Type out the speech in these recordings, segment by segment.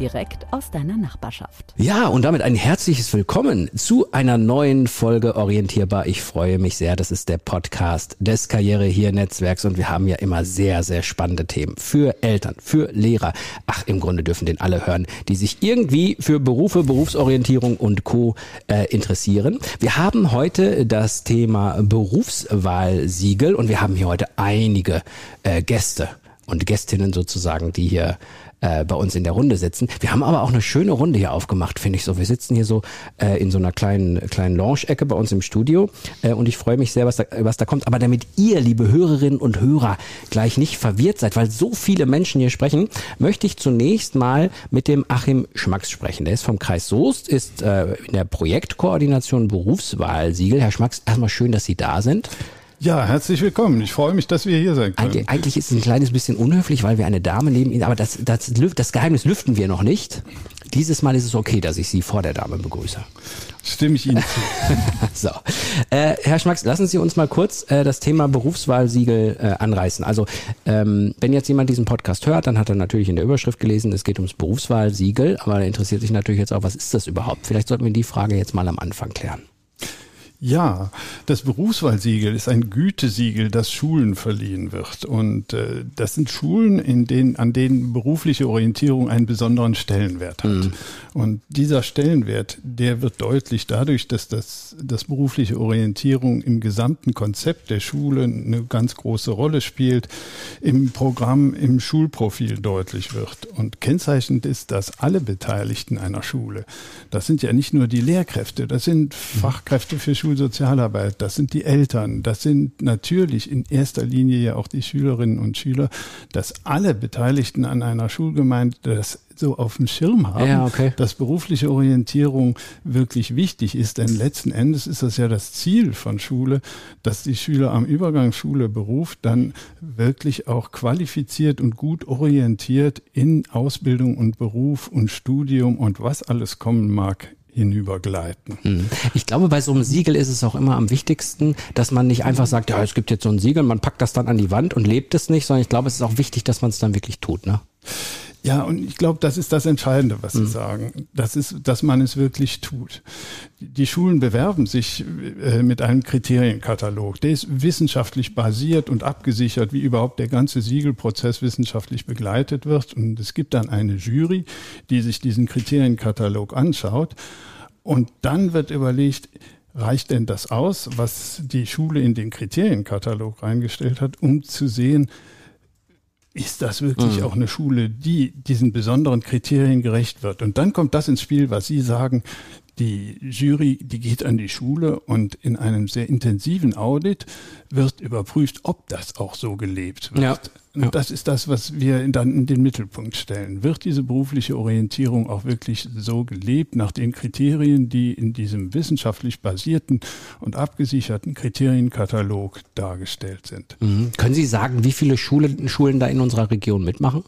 direkt aus deiner Nachbarschaft. Ja, und damit ein herzliches Willkommen zu einer neuen Folge Orientierbar. Ich freue mich sehr. Das ist der Podcast des Karriere hier Netzwerks und wir haben ja immer sehr, sehr spannende Themen für Eltern, für Lehrer. Ach, im Grunde dürfen den alle hören, die sich irgendwie für Berufe, Berufsorientierung und Co. Äh, interessieren. Wir haben heute das Thema Berufswahlsiegel und wir haben hier heute einige äh, Gäste und Gästinnen sozusagen, die hier äh, bei uns in der Runde sitzen. Wir haben aber auch eine schöne Runde hier aufgemacht, finde ich so. Wir sitzen hier so äh, in so einer kleinen kleinen Lounge-Ecke bei uns im Studio äh, und ich freue mich sehr, was da, was da kommt. Aber damit ihr, liebe Hörerinnen und Hörer, gleich nicht verwirrt seid, weil so viele Menschen hier sprechen, möchte ich zunächst mal mit dem Achim Schmacks sprechen. Der ist vom Kreis Soest, ist äh, in der Projektkoordination Berufswahlsiegel. Herr Schmacks, erstmal schön, dass Sie da sind. Ja, herzlich willkommen. Ich freue mich, dass wir hier sein können. Eigentlich, eigentlich ist es ein kleines bisschen unhöflich, weil wir eine Dame neben Ihnen, aber das, das, das Geheimnis lüften wir noch nicht. Dieses Mal ist es okay, dass ich Sie vor der Dame begrüße. Stimme ich Ihnen zu. so. Äh, Herr Schmacks, lassen Sie uns mal kurz äh, das Thema Berufswahlsiegel äh, anreißen. Also, ähm, wenn jetzt jemand diesen Podcast hört, dann hat er natürlich in der Überschrift gelesen, es geht ums Berufswahlsiegel, aber er interessiert sich natürlich jetzt auch, was ist das überhaupt? Vielleicht sollten wir die Frage jetzt mal am Anfang klären. Ja, das Berufswahlsiegel ist ein Gütesiegel, das Schulen verliehen wird. Und äh, das sind Schulen, in denen, an denen berufliche Orientierung einen besonderen Stellenwert hat. Mhm. Und dieser Stellenwert, der wird deutlich dadurch, dass das, das berufliche Orientierung im gesamten Konzept der Schule eine ganz große Rolle spielt, im Programm, im Schulprofil deutlich wird. Und kennzeichnend ist, dass alle Beteiligten einer Schule, das sind ja nicht nur die Lehrkräfte, das sind mhm. Fachkräfte für Schule, Schulsozialarbeit, das sind die Eltern, das sind natürlich in erster Linie ja auch die Schülerinnen und Schüler, dass alle Beteiligten an einer Schulgemeinde das so auf dem Schirm haben, ja, okay. dass berufliche Orientierung wirklich wichtig ist. Denn letzten Endes ist das ja das Ziel von Schule, dass die Schüler am Übergang Schule-Beruf dann wirklich auch qualifiziert und gut orientiert in Ausbildung und Beruf und Studium und was alles kommen mag hinübergleiten. Hm. Ich glaube, bei so einem Siegel ist es auch immer am wichtigsten, dass man nicht einfach sagt, ja, es gibt jetzt so ein Siegel, man packt das dann an die Wand und lebt es nicht, sondern ich glaube, es ist auch wichtig, dass man es dann wirklich tut, ne? Ja, und ich glaube, das ist das Entscheidende, was Sie mhm. sagen. Das ist, dass man es wirklich tut. Die Schulen bewerben sich äh, mit einem Kriterienkatalog. Der ist wissenschaftlich basiert und abgesichert, wie überhaupt der ganze Siegelprozess wissenschaftlich begleitet wird. Und es gibt dann eine Jury, die sich diesen Kriterienkatalog anschaut. Und dann wird überlegt, reicht denn das aus, was die Schule in den Kriterienkatalog reingestellt hat, um zu sehen, ist das wirklich mhm. auch eine Schule, die diesen besonderen Kriterien gerecht wird? Und dann kommt das ins Spiel, was Sie sagen, die Jury, die geht an die Schule und in einem sehr intensiven Audit wird überprüft, ob das auch so gelebt wird. Ja. Und ja. das ist das, was wir dann in den Mittelpunkt stellen. Wird diese berufliche Orientierung auch wirklich so gelebt nach den Kriterien, die in diesem wissenschaftlich basierten und abgesicherten Kriterienkatalog dargestellt sind? Mhm. Können Sie sagen, wie viele Schulen, Schulen da in unserer Region mitmachen?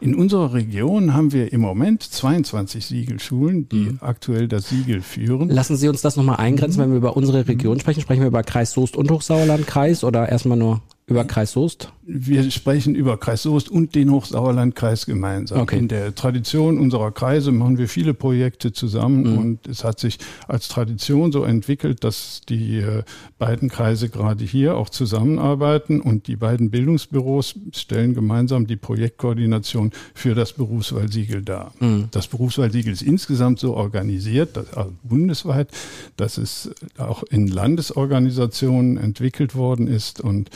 In unserer Region haben wir im Moment 22 Siegelschulen, die mhm. aktuell das Siegel führen. Lassen Sie uns das nochmal eingrenzen, mhm. wenn wir über unsere Region sprechen. Sprechen wir über Kreis Soest und Hochsauerland Kreis oder erstmal nur über Kreis Soest? Wir sprechen über Kreis Soest und den Hochsauerlandkreis gemeinsam. Okay. In der Tradition unserer Kreise machen wir viele Projekte zusammen mhm. und es hat sich als Tradition so entwickelt, dass die äh, beiden Kreise gerade hier auch zusammenarbeiten und die beiden Bildungsbüros stellen gemeinsam die Projektkoordination für das Berufswahlsiegel dar. Mhm. Das Berufswahlsiegel ist insgesamt so organisiert, dass, also bundesweit, dass es auch in Landesorganisationen entwickelt worden ist und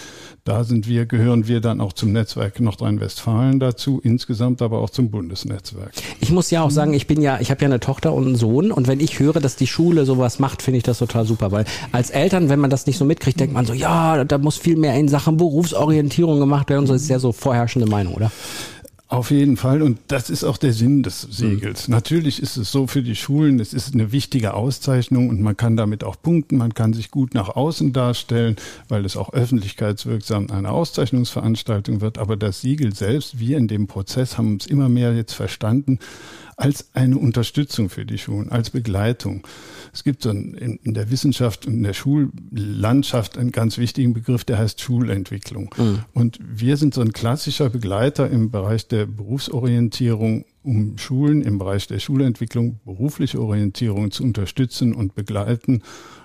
da sind wir, gehören wir dann auch zum Netzwerk Nordrhein-Westfalen dazu, insgesamt aber auch zum Bundesnetzwerk. Ich muss ja auch sagen, ich bin ja, ich habe ja eine Tochter und einen Sohn und wenn ich höre, dass die Schule sowas macht, finde ich das total super, weil als Eltern, wenn man das nicht so mitkriegt, denkt man so, ja, da muss viel mehr in Sachen Berufsorientierung gemacht werden und so ist ja so vorherrschende Meinung, oder? Auf jeden Fall. Und das ist auch der Sinn des Siegels. Mhm. Natürlich ist es so für die Schulen, es ist eine wichtige Auszeichnung und man kann damit auch punkten, man kann sich gut nach außen darstellen, weil es auch öffentlichkeitswirksam eine Auszeichnungsveranstaltung wird. Aber das Siegel selbst, wir in dem Prozess haben uns immer mehr jetzt verstanden, als eine Unterstützung für die Schulen, als Begleitung. Es gibt so in, in der Wissenschaft und in der Schullandschaft einen ganz wichtigen Begriff, der heißt Schulentwicklung. Mhm. Und wir sind so ein klassischer Begleiter im Bereich der Berufsorientierung um Schulen im Bereich der Schulentwicklung, berufliche Orientierung zu unterstützen und begleiten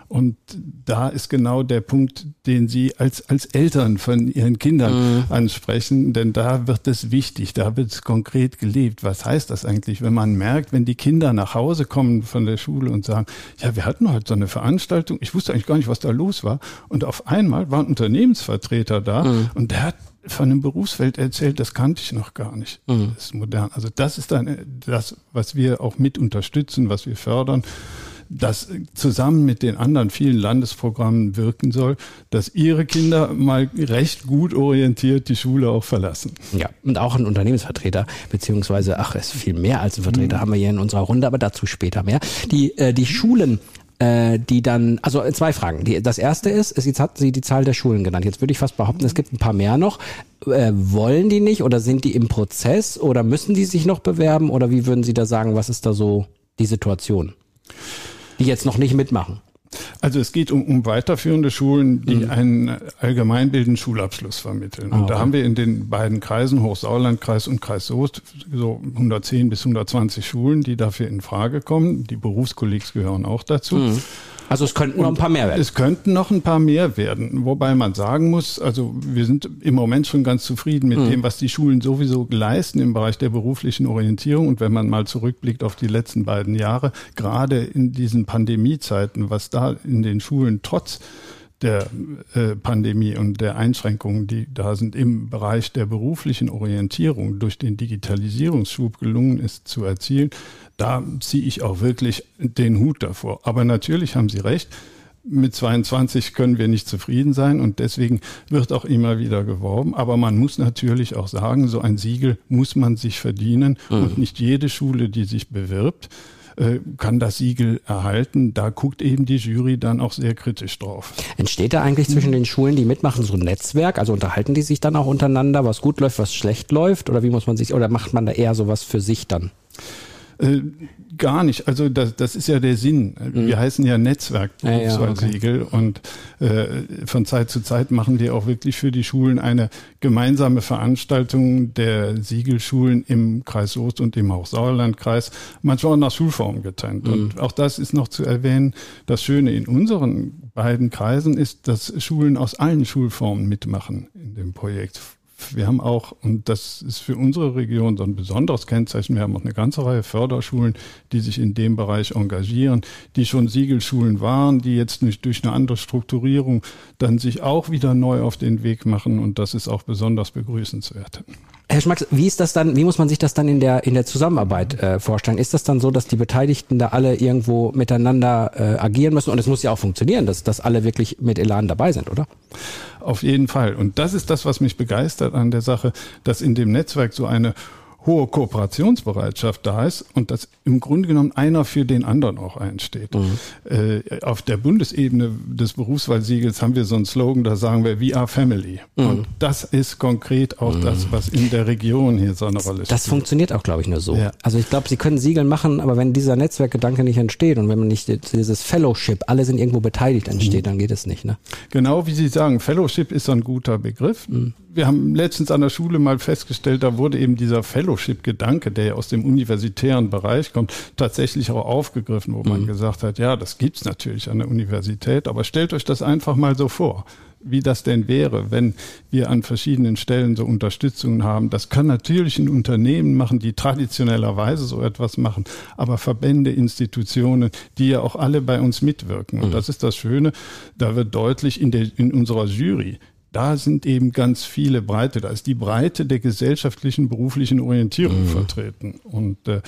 und da ist genau der Punkt, den Sie als, als Eltern von Ihren Kindern mhm. ansprechen, denn da wird es wichtig, da wird es konkret gelebt. Was heißt das eigentlich, wenn man merkt, wenn die Kinder nach Hause kommen von der Schule und sagen, ja, wir hatten heute so eine Veranstaltung, ich wusste eigentlich gar nicht, was da los war. Und auf einmal war ein Unternehmensvertreter da mhm. und der hat von einem Berufsfeld erzählt, das kannte ich noch gar nicht. Mhm. Das ist modern. Also das ist dann das, was wir auch mit unterstützen, was wir fördern das zusammen mit den anderen vielen Landesprogrammen wirken soll, dass ihre Kinder mal recht gut orientiert die Schule auch verlassen. Ja, und auch ein Unternehmensvertreter, beziehungsweise, ach, es ist viel mehr als ein Vertreter, mhm. haben wir hier in unserer Runde, aber dazu später mehr. Die, äh, die Schulen äh, die dann, also zwei Fragen. Die, das erste ist, ist, jetzt hat sie die Zahl der Schulen genannt. Jetzt würde ich fast behaupten, es gibt ein paar mehr noch. Äh, wollen die nicht oder sind die im Prozess oder müssen die sich noch bewerben oder wie würden Sie da sagen, was ist da so die Situation? Die jetzt noch nicht mitmachen? Also es geht um, um weiterführende Schulen, die mhm. einen allgemeinbildenden Schulabschluss vermitteln. Und ah, okay. da haben wir in den beiden Kreisen, Hochsauerlandkreis und Kreis Soest, so 110 bis 120 Schulen, die dafür in Frage kommen. Die Berufskollegs gehören auch dazu. Mhm. Also es könnten noch ein paar mehr werden. Es könnten noch ein paar mehr werden. Wobei man sagen muss, also wir sind im Moment schon ganz zufrieden mit mhm. dem, was die Schulen sowieso leisten im Bereich der beruflichen Orientierung. Und wenn man mal zurückblickt auf die letzten beiden Jahre, gerade in diesen Pandemiezeiten, was da in den Schulen trotz der äh, Pandemie und der Einschränkungen, die da sind im Bereich der beruflichen Orientierung durch den Digitalisierungsschub gelungen ist zu erzielen, da ziehe ich auch wirklich den Hut davor. Aber natürlich haben Sie recht. Mit 22 können wir nicht zufrieden sein und deswegen wird auch immer wieder geworben. Aber man muss natürlich auch sagen, so ein Siegel muss man sich verdienen mhm. und nicht jede Schule, die sich bewirbt, äh, kann das Siegel erhalten. Da guckt eben die Jury dann auch sehr kritisch drauf. Entsteht da eigentlich zwischen den Schulen, die mitmachen, so ein Netzwerk? Also unterhalten die sich dann auch untereinander, was gut läuft, was schlecht läuft? Oder wie muss man sich, oder macht man da eher sowas für sich dann? Äh, gar nicht. Also das, das ist ja der Sinn. Wir mhm. heißen ja Netzwerk ja, ja, okay. und äh, von Zeit zu Zeit machen die auch wirklich für die Schulen eine gemeinsame Veranstaltung der Siegelschulen im Kreis Soest und im Hochsauerlandkreis, manchmal auch nach Schulform getrennt. Mhm. Und auch das ist noch zu erwähnen. Das Schöne in unseren beiden Kreisen ist, dass Schulen aus allen Schulformen mitmachen in dem Projekt wir haben auch, und das ist für unsere Region so ein besonderes Kennzeichen, wir haben auch eine ganze Reihe Förderschulen, die sich in dem Bereich engagieren, die schon Siegelschulen waren, die jetzt nicht durch eine andere Strukturierung dann sich auch wieder neu auf den Weg machen und das ist auch besonders begrüßenswert. Herr Schmacks, wie ist das dann, wie muss man sich das dann in der, in der Zusammenarbeit äh, vorstellen? Ist das dann so, dass die Beteiligten da alle irgendwo miteinander äh, agieren müssen? Und es muss ja auch funktionieren, dass, dass alle wirklich mit Elan dabei sind, oder? Auf jeden Fall. Und das ist das, was mich begeistert an der Sache, dass in dem Netzwerk so eine hohe Kooperationsbereitschaft da ist und dass im Grunde genommen einer für den anderen auch einsteht. Mhm. Äh, auf der Bundesebene des Berufswahlsiegels haben wir so einen Slogan, da sagen wir We are Family. Mhm. Und das ist konkret auch mhm. das, was in der Region hier so eine Rolle spielt. Das funktioniert auch, glaube ich, nur so. Ja. Also ich glaube, Sie können Siegel machen, aber wenn dieser Netzwerkgedanke nicht entsteht und wenn man nicht dieses Fellowship, alle sind irgendwo beteiligt, entsteht, mhm. dann geht es nicht. Ne? Genau wie Sie sagen, Fellowship ist ein guter Begriff. Mhm wir haben letztens an der Schule mal festgestellt, da wurde eben dieser Fellowship-Gedanke, der ja aus dem universitären Bereich kommt, tatsächlich auch aufgegriffen, wo man mhm. gesagt hat, ja, das gibt's natürlich an der Universität, aber stellt euch das einfach mal so vor wie das denn wäre, wenn wir an verschiedenen Stellen so Unterstützungen haben. Das kann natürlich ein Unternehmen machen, die traditionellerweise so etwas machen, aber Verbände, Institutionen, die ja auch alle bei uns mitwirken. Und mhm. das ist das Schöne, da wird deutlich in, der, in unserer Jury, da sind eben ganz viele Breite, da ist die Breite der gesellschaftlichen, beruflichen Orientierung mhm. vertreten. Und äh,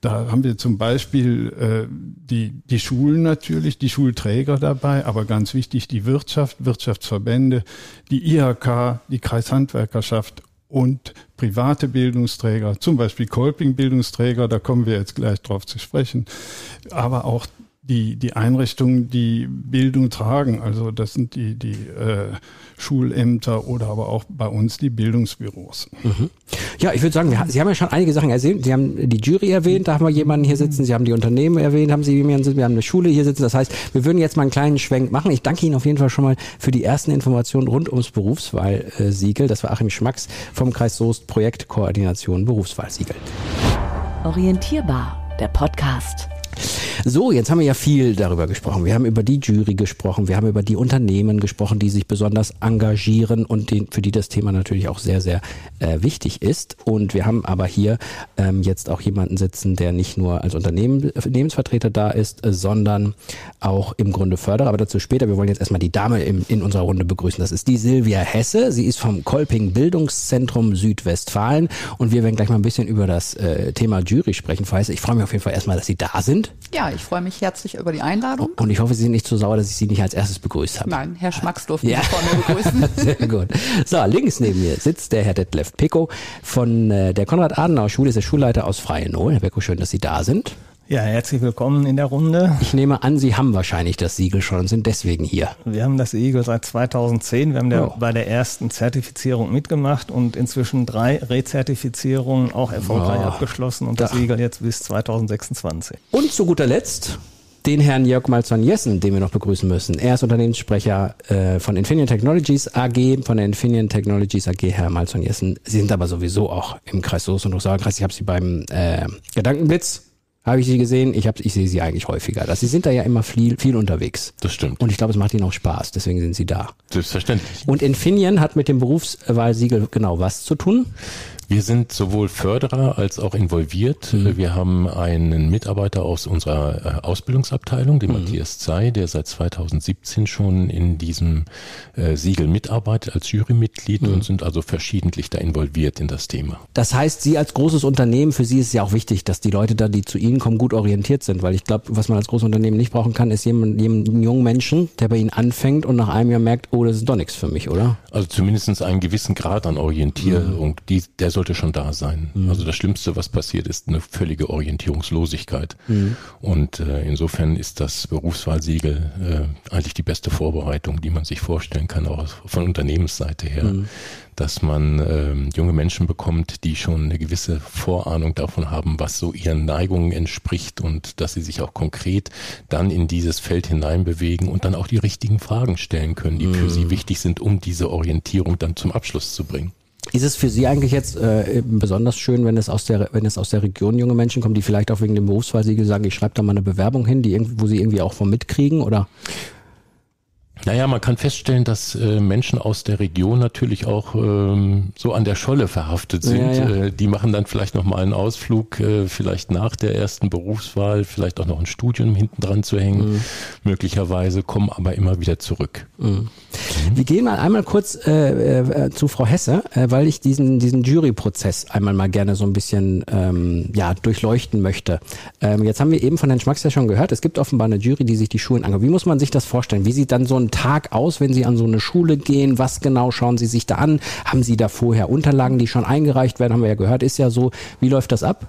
da haben wir zum Beispiel äh, die, die Schulen natürlich, die Schulträger dabei, aber ganz wichtig die Wirtschaft, Wirtschaftsverbände, die IHK, die Kreishandwerkerschaft und private Bildungsträger, zum Beispiel Kolping-Bildungsträger, da kommen wir jetzt gleich drauf zu sprechen, aber auch die, die Einrichtungen, die Bildung tragen. Also das sind die, die äh, Schulämter oder aber auch bei uns die Bildungsbüros. Mhm. Ja, ich würde sagen, wir, Sie haben ja schon einige Sachen erzählt. Sie haben die Jury erwähnt, da haben wir jemanden hier sitzen. Sie haben die Unternehmen erwähnt, haben Sie jemanden, wir haben eine Schule hier sitzen. Das heißt, wir würden jetzt mal einen kleinen Schwenk machen. Ich danke Ihnen auf jeden Fall schon mal für die ersten Informationen rund ums Berufswahlsiegel. Das war Achim Schmacks vom Kreis Soest Projektkoordination Berufswahlsiegel. Orientierbar, der Podcast. So, jetzt haben wir ja viel darüber gesprochen. Wir haben über die Jury gesprochen, wir haben über die Unternehmen gesprochen, die sich besonders engagieren und den, für die das Thema natürlich auch sehr, sehr äh, wichtig ist. Und wir haben aber hier ähm, jetzt auch jemanden sitzen, der nicht nur als Unternehmen, Unternehmensvertreter da ist, äh, sondern auch im Grunde Förderer. Aber dazu später. Wir wollen jetzt erstmal die Dame im, in unserer Runde begrüßen. Das ist die Silvia Hesse. Sie ist vom Kolping Bildungszentrum Südwestfalen. Und wir werden gleich mal ein bisschen über das äh, Thema Jury sprechen. Ich freue mich auf jeden Fall erstmal, dass Sie da sind. Ja, ich freue mich herzlich über die Einladung. Und ich hoffe, Sie sind nicht so sauer, dass ich Sie nicht als erstes begrüßt habe. Nein, Herr Schmacks durfte ja. vor mir begrüßen. Sehr gut. So, links neben mir sitzt der Herr Detlef Pico von äh, der Konrad-Adenauer-Schule, ist der Schulleiter aus Freienohl. Herr Pico, schön, dass Sie da sind. Ja, herzlich willkommen in der Runde. Ich nehme an, Sie haben wahrscheinlich das Siegel schon und sind deswegen hier. Wir haben das Siegel seit 2010. Wir haben der, oh. bei der ersten Zertifizierung mitgemacht und inzwischen drei Rezertifizierungen auch erfolgreich oh. abgeschlossen und das Siegel jetzt bis 2026. Und zu guter Letzt den Herrn Jörg Malzahn-Jessen, den wir noch begrüßen müssen. Er ist Unternehmenssprecher äh, von Infineon Technologies AG, von der Infineon Technologies AG, Herr Malzahn-Jessen. Sie sind aber sowieso auch im Kreis Soest und Rosalkreis. Ich habe Sie beim äh, Gedankenblitz habe ich sie gesehen. Ich, hab, ich sehe sie eigentlich häufiger. Das, sie sind da ja immer viel, viel unterwegs. Das stimmt. Und ich glaube, es macht ihnen auch Spaß. Deswegen sind sie da. Selbstverständlich. Und Infineon hat mit dem Berufswahlsiegel genau was zu tun? Wir sind sowohl Förderer als auch involviert. Mhm. Wir haben einen Mitarbeiter aus unserer äh, Ausbildungsabteilung, den mhm. Matthias Zei, der seit 2017 schon in diesem äh, Siegel mitarbeitet als Jurymitglied mhm. und sind also verschiedentlich da involviert in das Thema. Das heißt, Sie als großes Unternehmen, für Sie ist es ja auch wichtig, dass die Leute da, die zu Ihnen kommen, gut orientiert sind, weil ich glaube, was man als großes Unternehmen nicht brauchen kann, ist jemand, jemand, einen jungen Menschen, der bei Ihnen anfängt und nach einem Jahr merkt, oh, das ist doch nichts für mich, oder? Also zumindest einen gewissen Grad an Orientierung, mhm. die, der sollte schon da sein. Mhm. Also das Schlimmste, was passiert, ist eine völlige Orientierungslosigkeit. Mhm. Und äh, insofern ist das Berufswahlsiegel äh, eigentlich die beste Vorbereitung, die man sich vorstellen kann, auch von Unternehmensseite her. Mhm. Dass man äh, junge Menschen bekommt, die schon eine gewisse Vorahnung davon haben, was so ihren Neigungen entspricht und dass sie sich auch konkret dann in dieses Feld hineinbewegen und dann auch die richtigen Fragen stellen können, die für sie mhm. wichtig sind, um diese Orientierung dann zum Abschluss zu bringen. Ist es für Sie eigentlich jetzt äh, besonders schön, wenn es aus der wenn es aus der Region junge Menschen kommen, die vielleicht auch wegen dem Berufswahlsiegel sagen, ich schreibe da mal eine Bewerbung hin, die irgendwie, wo sie irgendwie auch von mitkriegen oder? Naja, man kann feststellen, dass äh, Menschen aus der Region natürlich auch ähm, so an der Scholle verhaftet sind. Ja, ja. Äh, die machen dann vielleicht noch mal einen Ausflug, äh, vielleicht nach der ersten Berufswahl, vielleicht auch noch ein Studium hinten dran zu hängen, mhm. möglicherweise, kommen aber immer wieder zurück. Mhm. Mhm. Wir gehen mal einmal kurz äh, äh, zu Frau Hesse, äh, weil ich diesen, diesen Juryprozess einmal mal gerne so ein bisschen ähm, ja, durchleuchten möchte. Ähm, jetzt haben wir eben von Herrn Schmacks ja schon gehört, es gibt offenbar eine Jury, die sich die Schulen anguckt. Wie muss man sich das vorstellen? Wie sieht dann so ein Tag aus, wenn Sie an so eine Schule gehen? Was genau schauen Sie sich da an? Haben Sie da vorher Unterlagen, die schon eingereicht werden? Haben wir ja gehört, ist ja so. Wie läuft das ab?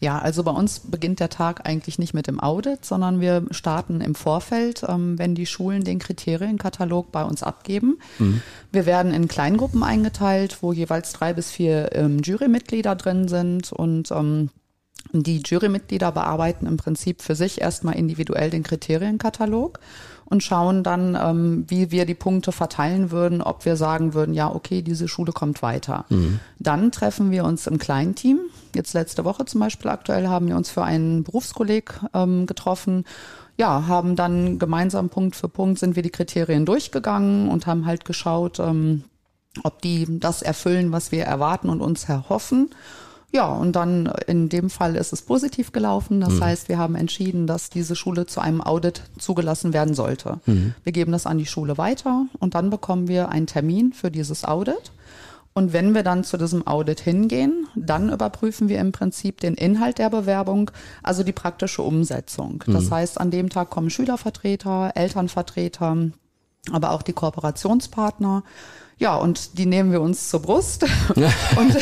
Ja, also bei uns beginnt der Tag eigentlich nicht mit dem Audit, sondern wir starten im Vorfeld, ähm, wenn die Schulen den Kriterienkatalog bei uns abgeben. Mhm. Wir werden in Kleingruppen eingeteilt, wo jeweils drei bis vier ähm, Jurymitglieder drin sind und ähm, die Jurymitglieder bearbeiten im Prinzip für sich erstmal individuell den Kriterienkatalog und schauen dann, ähm, wie wir die Punkte verteilen würden, ob wir sagen würden, ja, okay, diese Schule kommt weiter. Mhm. Dann treffen wir uns im Kleinteam. Jetzt letzte Woche zum Beispiel aktuell haben wir uns für einen Berufskolleg ähm, getroffen ja, haben dann gemeinsam Punkt für Punkt sind wir die Kriterien durchgegangen und haben halt geschaut, ähm, ob die das erfüllen, was wir erwarten und uns erhoffen. Ja, und dann in dem Fall ist es positiv gelaufen. Das mhm. heißt, wir haben entschieden, dass diese Schule zu einem Audit zugelassen werden sollte. Mhm. Wir geben das an die Schule weiter und dann bekommen wir einen Termin für dieses Audit. Und wenn wir dann zu diesem Audit hingehen, dann überprüfen wir im Prinzip den Inhalt der Bewerbung, also die praktische Umsetzung. Das mhm. heißt, an dem Tag kommen Schülervertreter, Elternvertreter, aber auch die Kooperationspartner Ja, und die nehmen wir uns zur Brust. und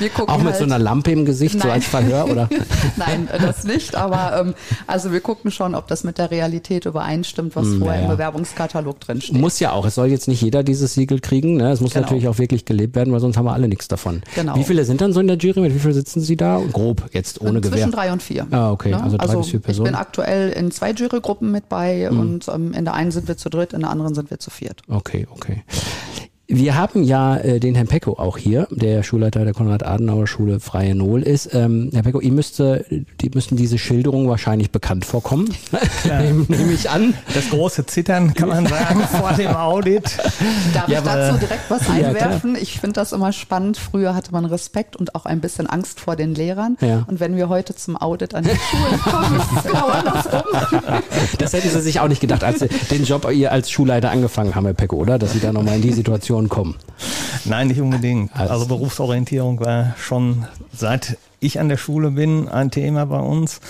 wir gucken Auch mit halt, so einer Lampe im Gesicht, nein. so als Verhör, oder? nein, das nicht. Aber ähm, also wir gucken schon, ob das mit der Realität übereinstimmt, was hm, vorher im Bewerbungskatalog drin steht. Muss ja auch. Es soll jetzt nicht jeder dieses Siegel kriegen. Ne? Es muss genau. natürlich auch wirklich gelebt werden, weil sonst haben wir alle nichts davon. Genau. Wie viele sind dann so in der Jury? Mit wie viel sitzen Sie da? Grob, jetzt ohne Zwischen Gewehr. Zwischen drei und vier. Ah, okay. Ne? Also drei also bis vier Personen. Ich bin aktuell in zwei Jurygruppen mit bei mhm. und ähm, in der einen sind wir zu dritt, in der anderen sind wir zu viert. Okay, okay. Wir haben ja äh, den Herrn Pecko auch hier, der Schulleiter der Konrad-Adenauer-Schule Freie Nohl ist. Ähm, Herr Pecko, ihm müsste, die müssten diese Schilderungen wahrscheinlich bekannt vorkommen, ja. nehme ich an. Das große Zittern, kann man sagen, vor dem Audit. Darf ja, ich dazu direkt was einwerfen? Ja, ich finde das immer spannend. Früher hatte man Respekt und auch ein bisschen Angst vor den Lehrern. Ja. Und wenn wir heute zum Audit an die Schulen kommen, ist es genau andersrum. Das hätte Sie sich auch nicht gedacht, als Sie den Job ihr als Schulleiter angefangen haben, Herr Pecko, oder? Dass Sie da nochmal in die Situation Situation kommen? Nein, nicht unbedingt. Also, Berufsorientierung war schon seit ich an der Schule bin ein Thema bei uns.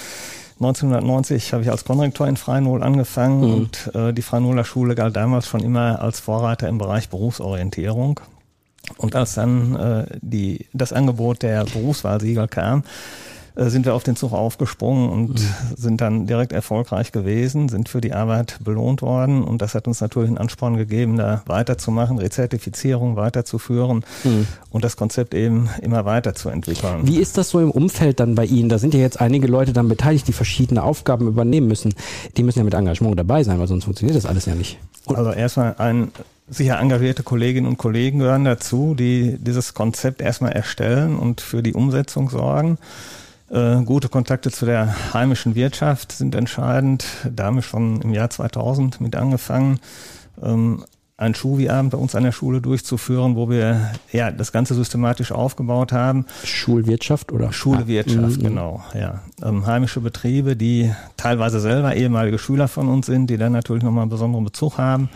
1990 habe ich als Konrektor in Freinol angefangen mhm. und äh, die Freinoler Schule galt damals schon immer als Vorreiter im Bereich Berufsorientierung. Und als dann äh, die, das Angebot der Berufswahlsiegel kam, sind wir auf den Zug aufgesprungen und mhm. sind dann direkt erfolgreich gewesen, sind für die Arbeit belohnt worden und das hat uns natürlich einen Ansporn gegeben, da weiterzumachen, Rezertifizierung weiterzuführen mhm. und das Konzept eben immer weiterzuentwickeln. Wie ist das so im Umfeld dann bei Ihnen? Da sind ja jetzt einige Leute dann beteiligt, die verschiedene Aufgaben übernehmen müssen. Die müssen ja mit Engagement dabei sein, weil sonst funktioniert das alles ja nicht. Und also erstmal ein sicher engagierte Kolleginnen und Kollegen gehören dazu, die dieses Konzept erstmal erstellen und für die Umsetzung sorgen. Äh, gute Kontakte zu der heimischen Wirtschaft sind entscheidend. Da haben wir schon im Jahr 2000 mit angefangen, ähm, einen Schuhwie-Abend bei uns an der Schule durchzuführen, wo wir ja das Ganze systematisch aufgebaut haben. Schulwirtschaft oder? Schulwirtschaft, ah, genau. Ja, ähm, heimische Betriebe, die teilweise selber ehemalige Schüler von uns sind, die dann natürlich nochmal einen besonderen Bezug haben.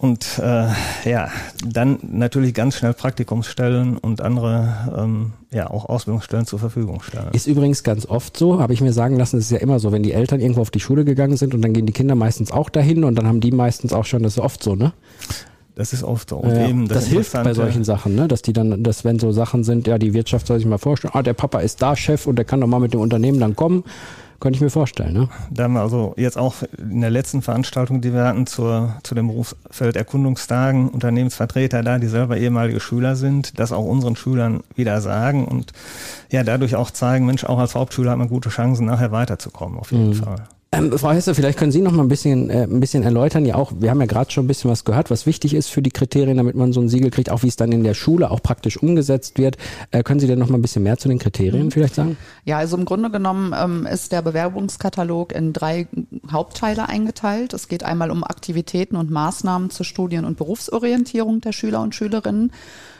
Und äh, ja, dann natürlich ganz schnell Praktikumsstellen und andere ähm, ja auch Ausbildungsstellen zur Verfügung stellen. Ist übrigens ganz oft so, habe ich mir sagen lassen, es ist ja immer so, wenn die Eltern irgendwo auf die Schule gegangen sind und dann gehen die Kinder meistens auch dahin und dann haben die meistens auch schon, das ist oft so, ne? Das ist oft so. Und ja, eben das, das hilft bei solchen Sachen, ne? dass die dann, dass wenn so Sachen sind, ja, die Wirtschaft soll sich mal vorstellen, ah, der Papa ist da Chef und der kann doch mal mit dem Unternehmen dann kommen könnte ich mir vorstellen. Ne? Da haben wir also jetzt auch in der letzten Veranstaltung, die wir hatten zur, zu dem Berufsfeld Erkundungstagen, Unternehmensvertreter da, die selber ehemalige Schüler sind, das auch unseren Schülern wieder sagen und ja, dadurch auch zeigen, Mensch, auch als Hauptschüler hat man gute Chancen, nachher weiterzukommen, auf jeden mhm. Fall. Ähm, Frau Hesse, vielleicht können Sie noch mal ein bisschen, äh, ein bisschen erläutern. Ja, auch wir haben ja gerade schon ein bisschen was gehört, was wichtig ist für die Kriterien, damit man so ein Siegel kriegt, auch wie es dann in der Schule auch praktisch umgesetzt wird. Äh, können Sie denn noch mal ein bisschen mehr zu den Kriterien mhm. vielleicht sagen? Ja, also im Grunde genommen ähm, ist der Bewerbungskatalog in drei Hauptteile eingeteilt. Es geht einmal um Aktivitäten und Maßnahmen zur Studien- und Berufsorientierung der Schüler und Schülerinnen.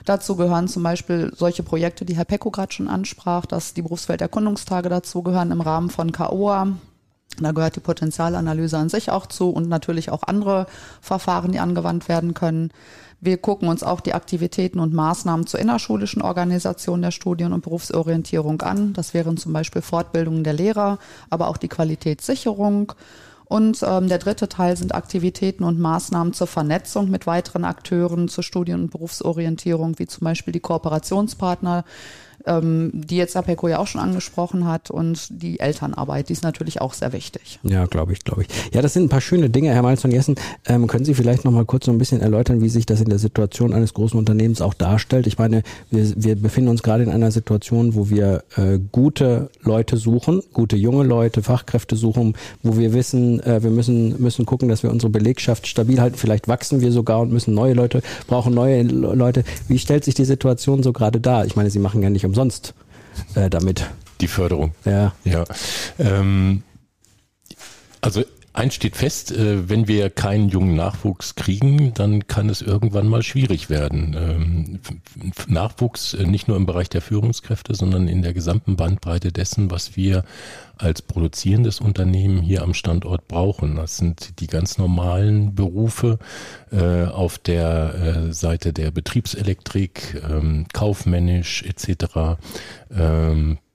Dazu gehören zum Beispiel solche Projekte, die Herr Pecko gerade schon ansprach, dass die Berufsfelderkundungstage dazu gehören im Rahmen von KOA, da gehört die Potenzialanalyse an sich auch zu und natürlich auch andere Verfahren, die angewandt werden können. Wir gucken uns auch die Aktivitäten und Maßnahmen zur innerschulischen Organisation der Studien- und Berufsorientierung an. Das wären zum Beispiel Fortbildungen der Lehrer, aber auch die Qualitätssicherung. Und ähm, der dritte Teil sind Aktivitäten und Maßnahmen zur Vernetzung mit weiteren Akteuren zur Studien- und Berufsorientierung, wie zum Beispiel die Kooperationspartner, ähm, die jetzt Apeko ja auch schon angesprochen hat und die Elternarbeit, die ist natürlich auch sehr wichtig. Ja, glaube ich, glaube ich. Ja, das sind ein paar schöne Dinge, Herr Malz von Jessen. Ähm, können Sie vielleicht noch mal kurz so ein bisschen erläutern, wie sich das in der Situation eines großen Unternehmens auch darstellt? Ich meine, wir, wir befinden uns gerade in einer Situation, wo wir äh, gute Leute suchen, gute junge Leute, Fachkräfte suchen, wo wir wissen, äh, wir müssen, müssen gucken, dass wir unsere Belegschaft stabil halten. Vielleicht wachsen wir sogar und müssen neue Leute, brauchen neue Leute. Wie stellt sich die Situation so gerade dar? Ich meine, Sie machen ja nicht umsonst äh, damit. Die Förderung. Ja. Ja. Ähm, also Eins steht fest, äh, wenn wir keinen jungen Nachwuchs kriegen, dann kann es irgendwann mal schwierig werden. Ähm, Nachwuchs äh, nicht nur im Bereich der Führungskräfte, sondern in der gesamten Bandbreite dessen, was wir als produzierendes Unternehmen hier am Standort brauchen. Das sind die ganz normalen Berufe äh, auf der Seite der Betriebselektrik, ähm, kaufmännisch etc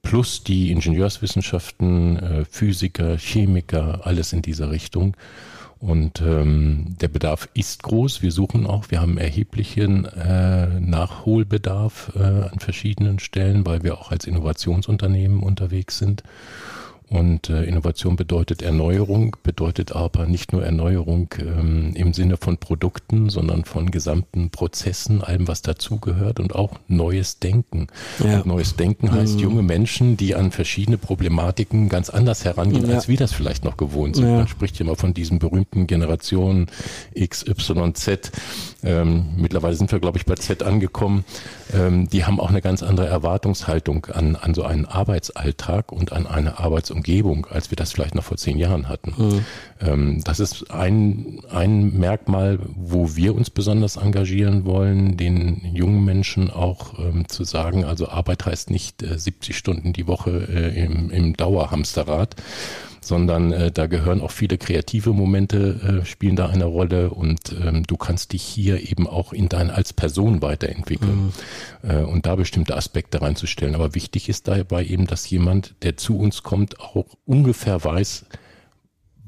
plus die Ingenieurswissenschaften, äh, Physiker, Chemiker, alles in dieser Richtung. Und ähm, der Bedarf ist groß. Wir suchen auch, wir haben erheblichen äh, Nachholbedarf äh, an verschiedenen Stellen, weil wir auch als Innovationsunternehmen unterwegs sind. Und äh, Innovation bedeutet Erneuerung, bedeutet aber nicht nur Erneuerung ähm, im Sinne von Produkten, sondern von gesamten Prozessen, allem, was dazugehört und auch neues Denken. Ja. neues Denken heißt mhm. junge Menschen, die an verschiedene Problematiken ganz anders herangehen, ja. als wir das vielleicht noch gewohnt sind. Ja. Man spricht immer von diesen berühmten Generationen X, Y, Z. Ähm, mittlerweile sind wir, glaube ich, bei Z angekommen. Ähm, die haben auch eine ganz andere Erwartungshaltung an, an so einen Arbeitsalltag und an eine Arbeitsumgebung Umgebung, als wir das vielleicht noch vor zehn Jahren hatten. Mhm. Ähm, das ist ein, ein Merkmal, wo wir uns besonders engagieren wollen, den jungen Menschen auch ähm, zu sagen, also Arbeit heißt nicht äh, 70 Stunden die Woche äh, im, im Dauerhamsterrad, sondern äh, da gehören auch viele kreative Momente, äh, spielen da eine Rolle und ähm, du kannst dich hier eben auch in dein als Person weiterentwickeln mhm. äh, und da bestimmte Aspekte reinzustellen. Aber wichtig ist dabei eben, dass jemand, der zu uns kommt, auch ungefähr weiß,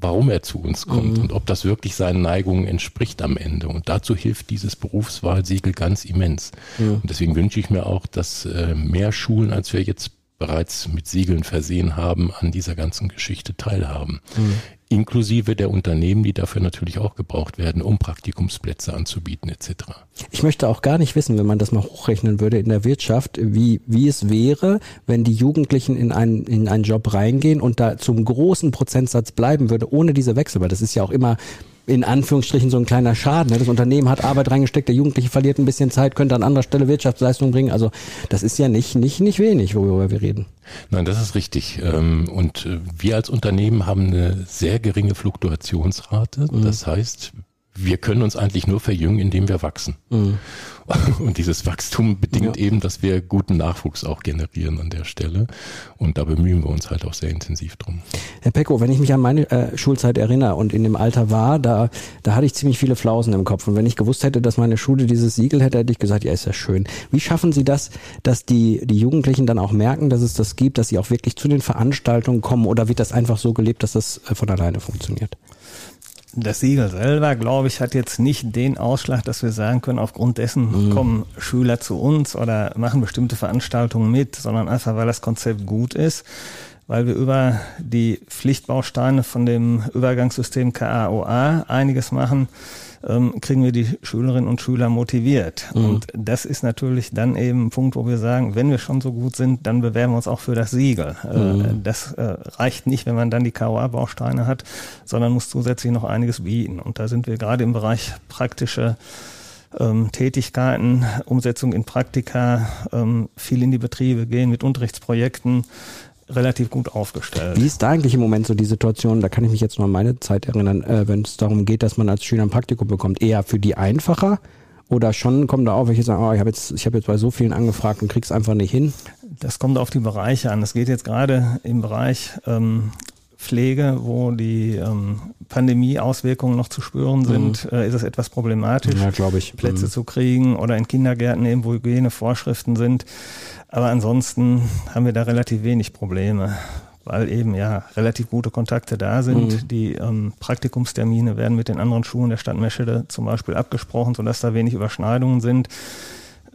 warum er zu uns kommt mhm. und ob das wirklich seinen Neigungen entspricht am Ende. Und dazu hilft dieses Berufswahlsiegel ganz immens. Mhm. Und deswegen wünsche ich mir auch, dass äh, mehr Schulen, als wir jetzt bereits mit Siegeln versehen haben, an dieser ganzen Geschichte teilhaben. Mhm. Inklusive der Unternehmen, die dafür natürlich auch gebraucht werden, um Praktikumsplätze anzubieten etc. Ich möchte auch gar nicht wissen, wenn man das mal hochrechnen würde in der Wirtschaft, wie, wie es wäre, wenn die Jugendlichen in einen, in einen Job reingehen und da zum großen Prozentsatz bleiben würde, ohne diese Wechsel, weil das ist ja auch immer in Anführungsstrichen so ein kleiner Schaden. Ne? Das Unternehmen hat Arbeit reingesteckt, der Jugendliche verliert ein bisschen Zeit, könnte an anderer Stelle Wirtschaftsleistung bringen. Also das ist ja nicht, nicht, nicht wenig, worüber wir reden. Nein, das ist richtig. Ähm, und äh, wir als Unternehmen haben eine sehr geringe Fluktuationsrate. Mhm. Das heißt, wir können uns eigentlich nur verjüngen, indem wir wachsen. Mhm. Und dieses Wachstum bedingt ja. eben, dass wir guten Nachwuchs auch generieren an der Stelle. Und da bemühen wir uns halt auch sehr intensiv drum. Herr Pecko, wenn ich mich an meine äh, Schulzeit erinnere und in dem Alter war, da, da hatte ich ziemlich viele Flausen im Kopf. Und wenn ich gewusst hätte, dass meine Schule dieses Siegel hätte, hätte ich gesagt, ja, ist ja schön. Wie schaffen Sie das, dass die, die Jugendlichen dann auch merken, dass es das gibt, dass sie auch wirklich zu den Veranstaltungen kommen? Oder wird das einfach so gelebt, dass das äh, von alleine funktioniert? Das Siegel selber, glaube ich, hat jetzt nicht den Ausschlag, dass wir sagen können, aufgrund dessen mhm. kommen Schüler zu uns oder machen bestimmte Veranstaltungen mit, sondern einfach, weil das Konzept gut ist, weil wir über die Pflichtbausteine von dem Übergangssystem KAOA einiges machen ähm, kriegen wir die Schülerinnen und Schüler motiviert. Mhm. Und das ist natürlich dann eben ein Punkt, wo wir sagen, wenn wir schon so gut sind, dann bewerben wir uns auch für das Siegel. Äh, mhm. das äh, reicht nicht, wenn man dann die KOA-Bausteine hat, sondern muss zusätzlich noch einiges bieten. Und da sind wir gerade im Bereich praktische ähm, Tätigkeiten, Umsetzung in Praktika, ähm, viel in die Betriebe gehen mit Unterrichtsprojekten, relativ gut aufgestellt. Wie ist da eigentlich im Moment so die Situation? Da kann ich mich jetzt noch an meine Zeit erinnern, äh, wenn es darum geht, dass man als Schüler ein Praktikum bekommt. Eher für die einfacher oder schon kommen da auch welche sagen, oh, ich habe jetzt, ich habe jetzt bei so vielen angefragt und krieg's einfach nicht hin? Das kommt auf die Bereiche an. Es geht jetzt gerade im Bereich ähm, Pflege, wo die ähm, Pandemie-Auswirkungen noch zu spüren sind, mhm. äh, ist es etwas problematisch, ja. Plätze mhm. zu kriegen oder in Kindergärten eben, wo Hygienevorschriften sind. Aber ansonsten haben wir da relativ wenig Probleme, weil eben ja relativ gute Kontakte da sind. Mhm. Die ähm, Praktikumstermine werden mit den anderen Schulen der Stadt Meschede zum Beispiel abgesprochen, sodass da wenig Überschneidungen sind.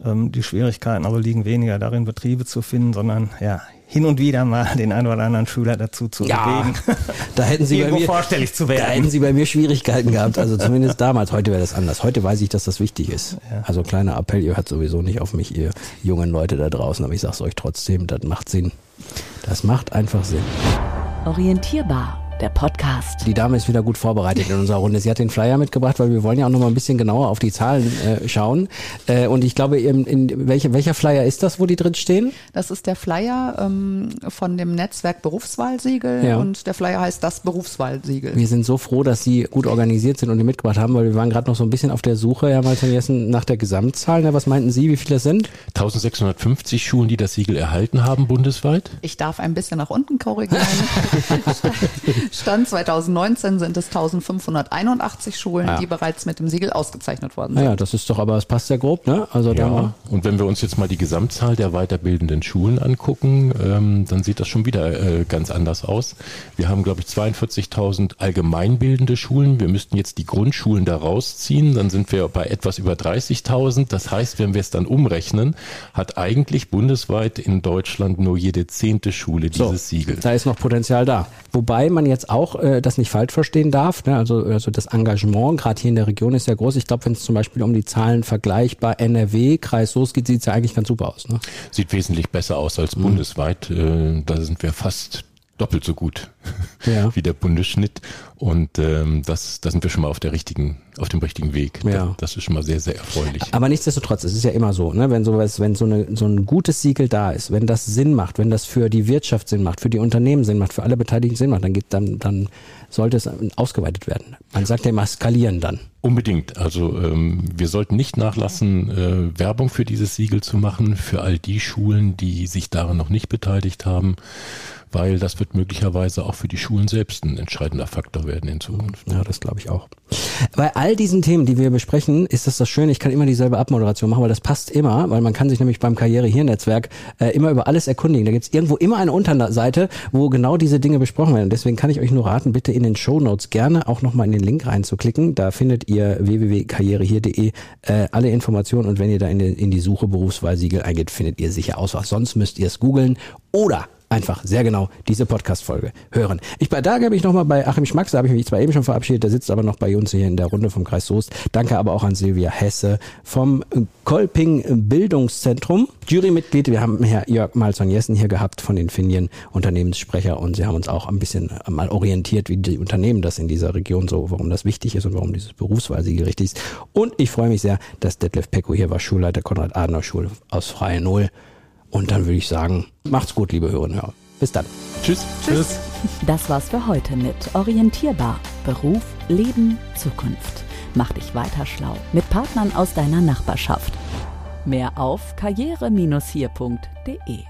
Ähm, die Schwierigkeiten aber liegen weniger darin, Betriebe zu finden, sondern ja, hin und wieder mal den einen oder anderen Schüler dazu zu ja, bewegen, da hätten Sie bei mir, vorstellig zu werden. Da hätten Sie bei mir Schwierigkeiten gehabt, also zumindest damals. Heute wäre das anders. Heute weiß ich, dass das wichtig ist. Ja. Also kleiner Appell, ihr hört sowieso nicht auf mich, ihr jungen Leute da draußen, aber ich sag's euch trotzdem, das macht Sinn. Das macht einfach Sinn. Orientierbar der Podcast. Die Dame ist wieder gut vorbereitet in unserer Runde. Sie hat den Flyer mitgebracht, weil wir wollen ja auch noch mal ein bisschen genauer auf die Zahlen äh, schauen. Äh, und ich glaube, in, in welche, welcher Flyer ist das, wo die drin stehen? Das ist der Flyer ähm, von dem Netzwerk Berufswahlsiegel ja. und der Flyer heißt das Berufswahlsiegel. Wir sind so froh, dass Sie gut organisiert sind und die mitgebracht haben, weil wir waren gerade noch so ein bisschen auf der Suche, Herr Malton nach der Gesamtzahl. Na, was meinten Sie, wie viele das sind? 1650 Schulen, die das Siegel erhalten haben bundesweit. Ich darf ein bisschen nach unten korrigieren. Stand 2019 sind es 1581 Schulen, ja. die bereits mit dem Siegel ausgezeichnet worden sind. Naja, das ist doch, aber es passt sehr grob, ne? Also ja, und wenn wir uns jetzt mal die Gesamtzahl der weiterbildenden Schulen angucken, ähm, dann sieht das schon wieder äh, ganz anders aus. Wir haben, glaube ich, 42.000 allgemeinbildende Schulen. Wir müssten jetzt die Grundschulen da rausziehen, dann sind wir bei etwas über 30.000. Das heißt, wenn wir es dann umrechnen, hat eigentlich bundesweit in Deutschland nur jede zehnte Schule dieses so, Siegel. Da ist noch Potenzial da. Wobei man jetzt auch äh, das nicht falsch verstehen darf. Ne? Also, also das Engagement, gerade hier in der Region, ist ja groß. Ich glaube, wenn es zum Beispiel um die Zahlen vergleichbar NRW, Kreis Soos geht, sieht es ja eigentlich ganz super aus. Ne? Sieht wesentlich besser aus als mhm. bundesweit. Äh, da sind wir fast doppelt so gut ja. wie der Bundesschnitt. Und ähm, das, da sind wir schon mal auf der richtigen, auf dem richtigen Weg. Ja. Das ist schon mal sehr, sehr erfreulich. Aber nichtsdestotrotz, es ist ja immer so, ne, wenn sowas, wenn so, eine, so ein gutes Siegel da ist, wenn das Sinn macht, wenn das für die Wirtschaft Sinn macht, für die Unternehmen Sinn macht, für alle Beteiligten Sinn macht, dann geht dann, dann sollte es ausgeweitet werden. Man sagt ja immer skalieren dann. Unbedingt. Also ähm, wir sollten nicht nachlassen, äh, Werbung für dieses Siegel zu machen, für all die Schulen, die sich daran noch nicht beteiligt haben weil das wird möglicherweise auch für die Schulen selbst ein entscheidender Faktor werden in Zukunft. Ja, das glaube ich auch. Bei all diesen Themen, die wir besprechen, ist das das Schöne, ich kann immer dieselbe Abmoderation machen, weil das passt immer, weil man kann sich nämlich beim Karriere-Hier-Netzwerk äh, immer über alles erkundigen. Da gibt es irgendwo immer eine Unterseite, wo genau diese Dinge besprochen werden. Deswegen kann ich euch nur raten, bitte in den Show Notes gerne auch nochmal in den Link reinzuklicken. Da findet www.karrierehier.de äh, alle Informationen und wenn ihr da in die, in die Suche Berufswahlsiegel eingeht, findet ihr sicher aus. Was sonst müsst ihr es googeln oder einfach sehr genau diese Podcast-Folge hören. Ich bedanke mich nochmal bei Achim Schmacks, da habe ich mich zwar eben schon verabschiedet, der sitzt aber noch bei uns hier in der Runde vom Kreis Soest. Danke aber auch an Silvia Hesse vom Kolping Bildungszentrum, Jurymitglied. Wir haben Herr Jörg Malzon-Jessen hier gehabt von Infineon, Unternehmenssprecher und sie haben uns auch ein bisschen mal orientiert, wie die Unternehmen das in dieser Region so, warum das wichtig ist und warum dieses Berufswahlsiegel richtig ist. Und ich freue mich sehr, dass Detlef Pecco hier war, Schulleiter Konrad-Adenauer-Schule aus Freie Null. Und dann würde ich sagen, macht's gut, liebe Hörerinnen und Hörer. Bis dann. Tschüss. Tschüss. Das war's für heute mit Orientierbar. Beruf, Leben, Zukunft. Mach dich weiter schlau mit Partnern aus deiner Nachbarschaft. Mehr auf karriere-hier.de